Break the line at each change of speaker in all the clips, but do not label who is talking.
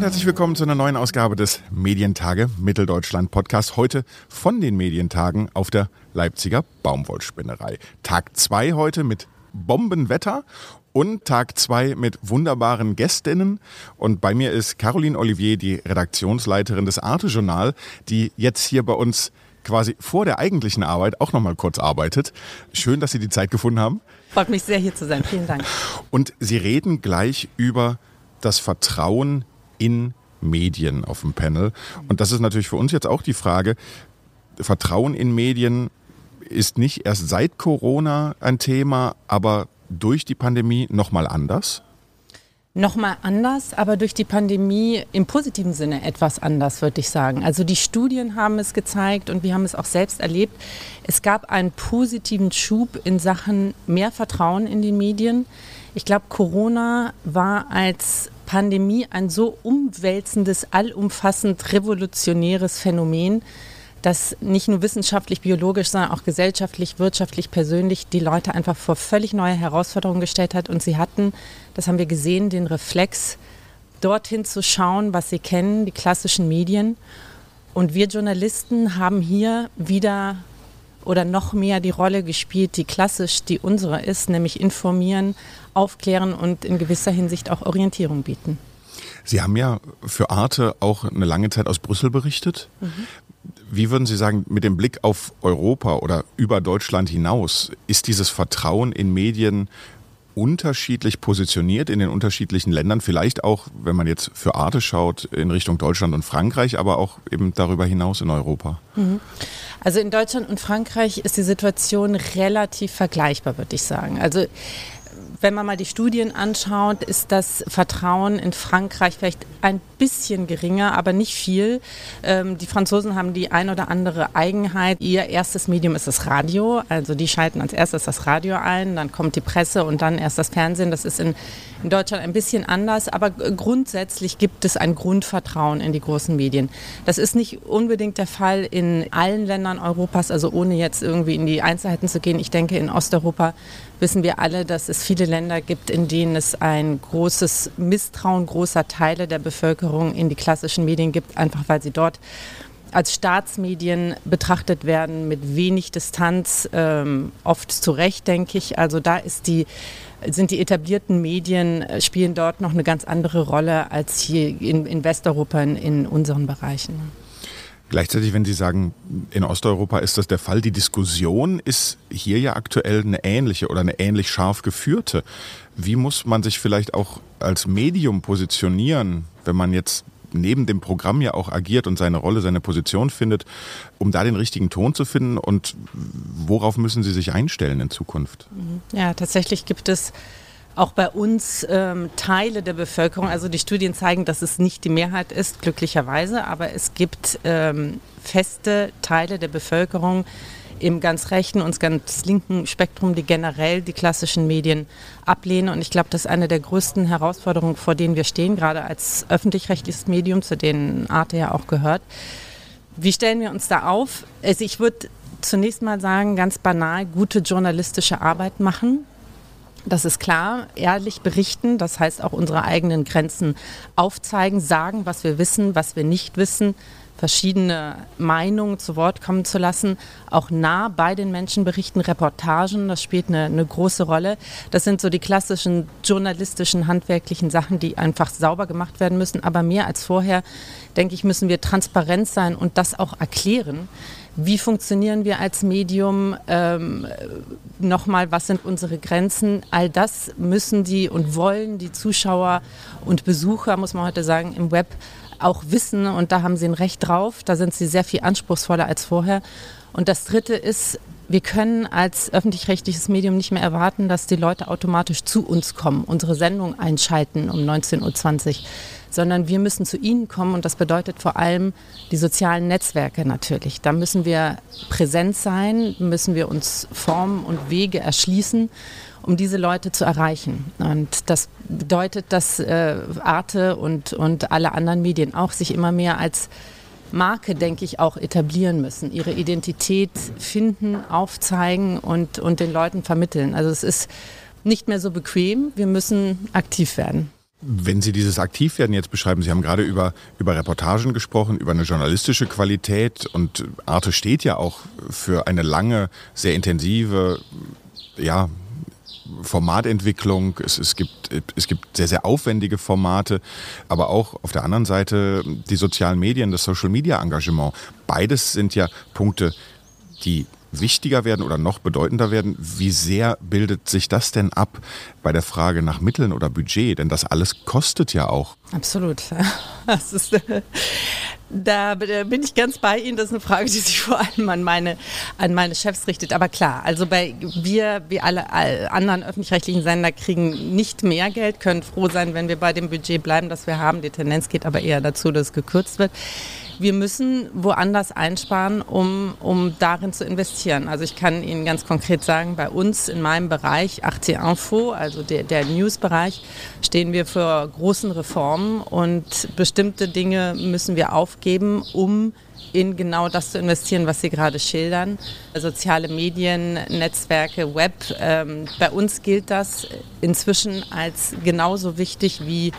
Und herzlich willkommen zu einer neuen Ausgabe des Medientage Mitteldeutschland Podcast. Heute von den Medientagen auf der Leipziger Baumwollspinnerei. Tag zwei heute mit Bombenwetter und Tag zwei mit wunderbaren Gästinnen. Und bei mir ist Caroline Olivier, die Redaktionsleiterin des Arte Journal, die jetzt hier bei uns quasi vor der eigentlichen Arbeit auch noch mal kurz arbeitet. Schön, dass Sie die Zeit gefunden haben.
Freut mich sehr, hier zu sein. Vielen Dank.
Und Sie reden gleich über das Vertrauen in Medien auf dem Panel. Und das ist natürlich für uns jetzt auch die Frage, Vertrauen in Medien ist nicht erst seit Corona ein Thema, aber durch die Pandemie nochmal anders?
Nochmal anders, aber durch die Pandemie im positiven Sinne etwas anders, würde ich sagen. Also die Studien haben es gezeigt und wir haben es auch selbst erlebt. Es gab einen positiven Schub in Sachen mehr Vertrauen in die Medien. Ich glaube, Corona war als Pandemie ein so umwälzendes, allumfassend revolutionäres Phänomen, dass nicht nur wissenschaftlich, biologisch, sondern auch gesellschaftlich, wirtschaftlich, persönlich die Leute einfach vor völlig neue Herausforderungen gestellt hat. Und sie hatten, das haben wir gesehen, den Reflex, dorthin zu schauen, was sie kennen, die klassischen Medien. Und wir Journalisten haben hier wieder oder noch mehr die Rolle gespielt, die klassisch die unsere ist, nämlich informieren, aufklären und in gewisser Hinsicht auch Orientierung bieten.
Sie haben ja für Arte auch eine lange Zeit aus Brüssel berichtet. Mhm. Wie würden Sie sagen, mit dem Blick auf Europa oder über Deutschland hinaus, ist dieses Vertrauen in Medien unterschiedlich positioniert in den unterschiedlichen Ländern? Vielleicht auch, wenn man jetzt für Arte schaut, in Richtung Deutschland und Frankreich, aber auch eben darüber hinaus in Europa?
Mhm. Also in Deutschland und Frankreich ist die Situation relativ vergleichbar, würde ich sagen. Also wenn man mal die Studien anschaut, ist das Vertrauen in Frankreich vielleicht ein bisschen geringer, aber nicht viel. Ähm, die Franzosen haben die ein oder andere Eigenheit. Ihr erstes Medium ist das Radio. Also die schalten als erstes das Radio ein, dann kommt die Presse und dann erst das Fernsehen. Das ist in, in Deutschland ein bisschen anders, aber grundsätzlich gibt es ein Grundvertrauen in die großen Medien. Das ist nicht unbedingt der Fall in allen Ländern Europas, also ohne jetzt irgendwie in die Einzelheiten zu gehen. Ich denke, in Osteuropa wissen wir alle, dass es viele Länder gibt, in denen es ein großes Misstrauen großer Teile der Bevölkerung in die klassischen Medien gibt, einfach weil sie dort als Staatsmedien betrachtet werden mit wenig Distanz, ähm, oft zu Recht, denke ich. Also da die, sind die etablierten Medien, äh, spielen dort noch eine ganz andere Rolle als hier in, in Westeuropa in, in unseren Bereichen.
Gleichzeitig, wenn Sie sagen, in Osteuropa ist das der Fall, die Diskussion ist hier ja aktuell eine ähnliche oder eine ähnlich scharf geführte. Wie muss man sich vielleicht auch als Medium positionieren, wenn man jetzt neben dem Programm ja auch agiert und seine Rolle, seine Position findet, um da den richtigen Ton zu finden und worauf müssen Sie sich einstellen in Zukunft?
Ja, tatsächlich gibt es auch bei uns ähm, Teile der Bevölkerung, also die Studien zeigen, dass es nicht die Mehrheit ist, glücklicherweise, aber es gibt ähm, feste Teile der Bevölkerung im ganz rechten und ganz linken Spektrum, die generell die klassischen Medien ablehnen. Und ich glaube, das ist eine der größten Herausforderungen, vor denen wir stehen, gerade als öffentlich-rechtliches Medium, zu denen Arte ja auch gehört. Wie stellen wir uns da auf? Also ich würde zunächst mal sagen, ganz banal, gute journalistische Arbeit machen. Das ist klar, ehrlich berichten, das heißt auch unsere eigenen Grenzen aufzeigen, sagen, was wir wissen, was wir nicht wissen, verschiedene Meinungen zu Wort kommen zu lassen, auch nah bei den Menschen berichten, Reportagen, das spielt eine, eine, große Rolle. Das sind so die klassischen journalistischen, handwerklichen Sachen, die einfach sauber gemacht werden müssen. Aber mehr als vorher, denke ich, müssen wir transparent sein und das auch erklären. Wie funktionieren wir als Medium? Ähm, Nochmal, was sind unsere Grenzen? All das müssen die und wollen die Zuschauer und Besucher, muss man heute sagen, im Web auch wissen. Und da haben sie ein Recht drauf. Da sind sie sehr viel anspruchsvoller als vorher. Und das Dritte ist, wir können als öffentlich-rechtliches Medium nicht mehr erwarten, dass die Leute automatisch zu uns kommen, unsere Sendung einschalten um 19.20 Uhr, sondern wir müssen zu ihnen kommen und das bedeutet vor allem die sozialen Netzwerke natürlich. Da müssen wir präsent sein, müssen wir uns Formen und Wege erschließen um diese Leute zu erreichen. Und das bedeutet, dass äh, Arte und, und alle anderen Medien auch sich immer mehr als Marke, denke ich, auch etablieren müssen, ihre Identität finden, aufzeigen und, und den Leuten vermitteln. Also es ist nicht mehr so bequem, wir müssen aktiv werden.
Wenn Sie dieses Aktivwerden jetzt beschreiben, Sie haben gerade über, über Reportagen gesprochen, über eine journalistische Qualität und Arte steht ja auch für eine lange, sehr intensive, ja, Formatentwicklung, es, es, gibt, es gibt sehr, sehr aufwendige Formate, aber auch auf der anderen Seite die sozialen Medien, das Social Media Engagement. Beides sind ja Punkte, die wichtiger werden oder noch bedeutender werden. Wie sehr bildet sich das denn ab bei der Frage nach Mitteln oder Budget? Denn das alles kostet ja auch.
Absolut. Das ist, da bin ich ganz bei Ihnen. Das ist eine Frage, die sich vor allem an meine, an meine Chefs richtet. Aber klar, also bei wir, wie alle anderen öffentlich-rechtlichen Sender, kriegen nicht mehr Geld, können froh sein, wenn wir bei dem Budget bleiben, das wir haben. Die Tendenz geht aber eher dazu, dass es gekürzt wird wir müssen woanders einsparen, um, um darin zu investieren. Also ich kann Ihnen ganz konkret sagen, bei uns in meinem Bereich, 18 Info, also der, der News-Bereich, stehen wir für großen Reformen und bestimmte Dinge müssen wir aufgeben, um in genau das zu investieren, was Sie gerade schildern. Soziale Medien, Netzwerke, Web. Ähm, bei uns gilt das inzwischen als genauso wichtig wie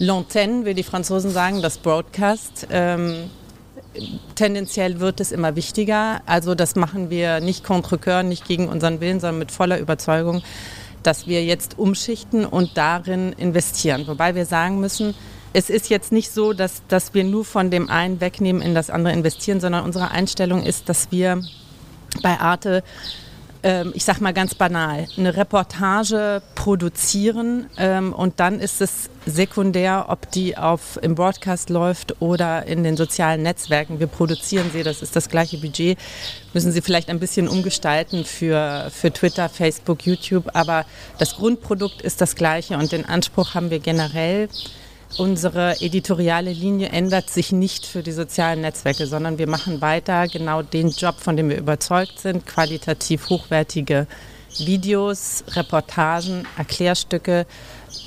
L'antenne, wie die Franzosen sagen, das Broadcast. Ähm, tendenziell wird es immer wichtiger. Also das machen wir nicht contre coeur, nicht gegen unseren Willen, sondern mit voller Überzeugung, dass wir jetzt umschichten und darin investieren. Wobei wir sagen müssen, es ist jetzt nicht so, dass, dass wir nur von dem einen wegnehmen, in das andere investieren, sondern unsere Einstellung ist, dass wir bei Arte ich sag mal ganz banal, eine Reportage produzieren ähm, und dann ist es sekundär, ob die auf, im Broadcast läuft oder in den sozialen Netzwerken. Wir produzieren sie, das ist das gleiche Budget, müssen sie vielleicht ein bisschen umgestalten für, für Twitter, Facebook, YouTube, aber das Grundprodukt ist das gleiche und den Anspruch haben wir generell Unsere editoriale Linie ändert sich nicht für die sozialen Netzwerke, sondern wir machen weiter genau den Job, von dem wir überzeugt sind, qualitativ hochwertige Videos, Reportagen, Erklärstücke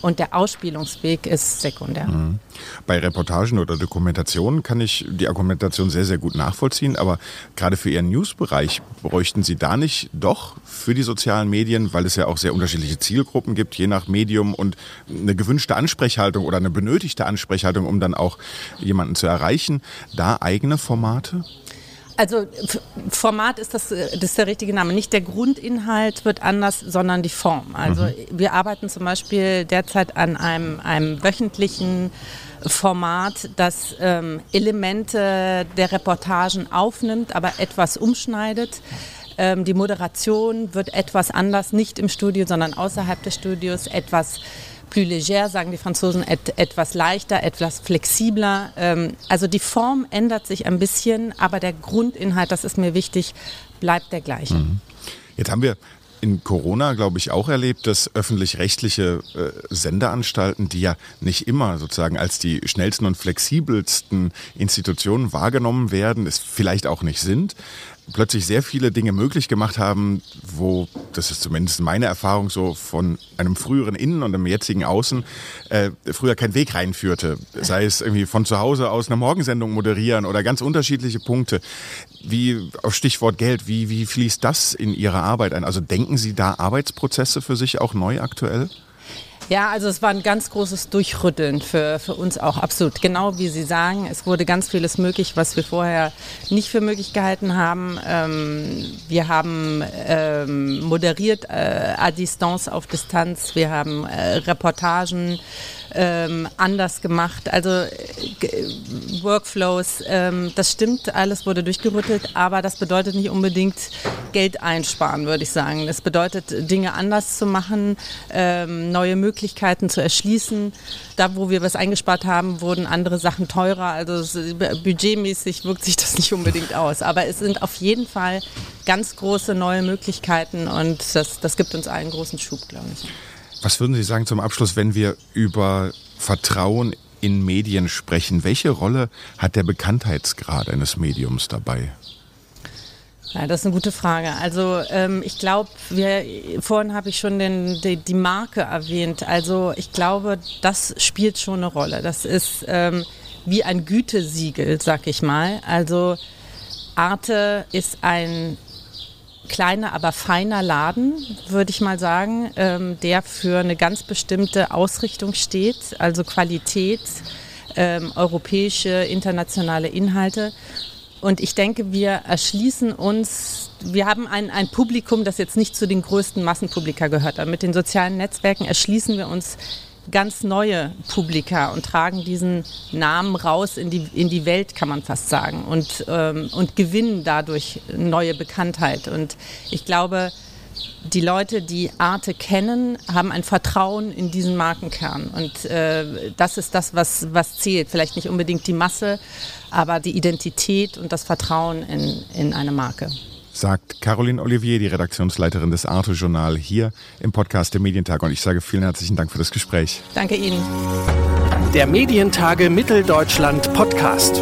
und der Ausspielungsweg ist sekundär. Mhm.
Bei Reportagen oder Dokumentationen kann ich die Argumentation sehr, sehr gut nachvollziehen, aber gerade für Ihren Newsbereich bräuchten Sie da nicht doch für die sozialen Medien, weil es ja auch sehr unterschiedliche Zielgruppen gibt, je nach Medium und eine gewünschte Ansprechhaltung oder eine benötigte Ansprechhaltung, um dann auch jemanden zu erreichen, da eigene Formate?
Also Format ist das, das ist der richtige Name. Nicht der Grundinhalt wird anders, sondern die Form. Also mhm. wir arbeiten zum Beispiel derzeit an einem, einem wöchentlichen Format, das ähm, Elemente der Reportagen aufnimmt, aber etwas umschneidet. Ähm, die Moderation wird etwas anders, nicht im Studio, sondern außerhalb des Studios, etwas plus légère, sagen die Franzosen, et, etwas leichter, etwas flexibler. Ähm, also die Form ändert sich ein bisschen, aber der Grundinhalt, das ist mir wichtig, bleibt der gleiche. Mhm.
Jetzt haben wir in Corona, glaube ich, auch erlebt, dass öffentlich-rechtliche äh, Sendeanstalten, die ja nicht immer sozusagen als die schnellsten und flexibelsten Institutionen wahrgenommen werden, es vielleicht auch nicht sind, plötzlich sehr viele Dinge möglich gemacht haben, wo, das ist zumindest meine Erfahrung so von einem früheren Innen und einem jetzigen Außen, äh, früher kein Weg reinführte. Sei es irgendwie von zu Hause aus eine Morgensendung moderieren oder ganz unterschiedliche Punkte. Wie, auf Stichwort Geld, wie, wie fließt das in Ihre Arbeit ein? Also denken Sie da Arbeitsprozesse für sich auch neu aktuell?
Ja, also es war ein ganz großes Durchrütteln für, für uns auch, absolut. Genau wie Sie sagen, es wurde ganz vieles möglich, was wir vorher nicht für möglich gehalten haben. Ähm, wir haben ähm, moderiert äh, à distance, auf Distanz. Wir haben äh, Reportagen ähm, anders gemacht. Also äh, Workflows, ähm, das stimmt, alles wurde durchgerüttelt, aber das bedeutet nicht unbedingt Geld einsparen, würde ich sagen. Das bedeutet, Dinge anders zu machen, ähm, neue Möglichkeiten zu erschließen. Da, wo wir was eingespart haben, wurden andere Sachen teurer. Also budgetmäßig wirkt sich das nicht unbedingt aus. Aber es sind auf jeden Fall ganz große neue Möglichkeiten und das, das gibt uns allen großen Schub, glaube ich.
Was würden Sie sagen zum Abschluss, wenn wir über Vertrauen in Medien sprechen? Welche Rolle hat der Bekanntheitsgrad eines Mediums dabei?
Ja, das ist eine gute Frage. Also ähm, ich glaube, vorhin habe ich schon den, die, die, Marke erwähnt. Also ich glaube, das spielt schon eine Rolle. Das ist ähm, wie ein Gütesiegel, sag ich mal. Also Arte ist ein kleiner, aber feiner Laden, würde ich mal sagen, ähm, der für eine ganz bestimmte Ausrichtung steht, also Qualität, ähm, europäische, internationale Inhalte. Und ich denke, wir erschließen uns, wir haben ein, ein Publikum, das jetzt nicht zu den größten Massenpublika gehört. Aber mit den sozialen Netzwerken erschließen wir uns ganz neue Publika und tragen diesen Namen raus in die, in die Welt, kann man fast sagen, und, ähm, und gewinnen dadurch neue Bekanntheit. Und ich glaube, die Leute, die Arte kennen, haben ein Vertrauen in diesen Markenkern. Und äh, das ist das, was, was zählt. Vielleicht nicht unbedingt die Masse, aber die Identität und das Vertrauen in, in eine Marke.
Sagt Caroline Olivier, die Redaktionsleiterin des Arte-Journal, hier im Podcast der Medientag. Und ich sage vielen herzlichen Dank für das Gespräch.
Danke Ihnen.
Der Medientage Mitteldeutschland Podcast.